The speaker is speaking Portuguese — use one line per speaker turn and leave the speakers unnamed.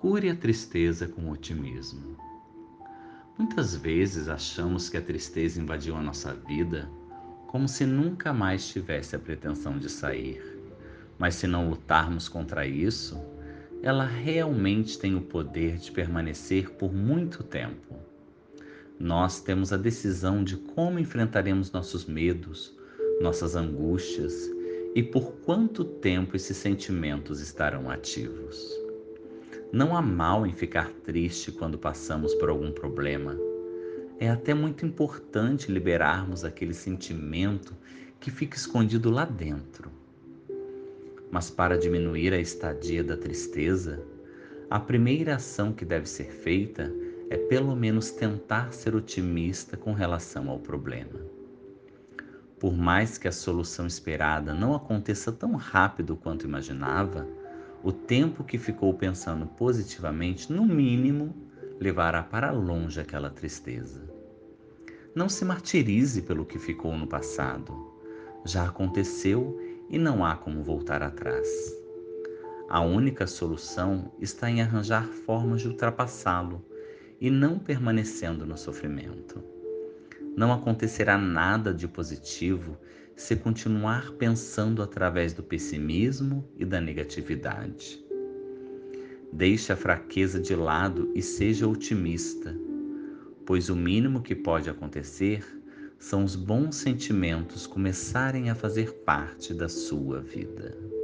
Cure a tristeza com otimismo. Muitas vezes achamos que a tristeza invadiu a nossa vida como se nunca mais tivesse a pretensão de sair. Mas se não lutarmos contra isso, ela realmente tem o poder de permanecer por muito tempo. Nós temos a decisão de como enfrentaremos nossos medos, nossas angústias e por quanto tempo esses sentimentos estarão ativos. Não há mal em ficar triste quando passamos por algum problema. É até muito importante liberarmos aquele sentimento que fica escondido lá dentro. Mas para diminuir a estadia da tristeza, a primeira ação que deve ser feita é pelo menos tentar ser otimista com relação ao problema. Por mais que a solução esperada não aconteça tão rápido quanto imaginava, o tempo que ficou pensando positivamente, no mínimo, levará para longe aquela tristeza. Não se martirize pelo que ficou no passado. Já aconteceu e não há como voltar atrás. A única solução está em arranjar formas de ultrapassá-lo e não permanecendo no sofrimento. Não acontecerá nada de positivo se continuar pensando através do pessimismo e da negatividade. Deixe a fraqueza de lado e seja otimista, pois o mínimo que pode acontecer são os bons sentimentos começarem a fazer parte da sua vida.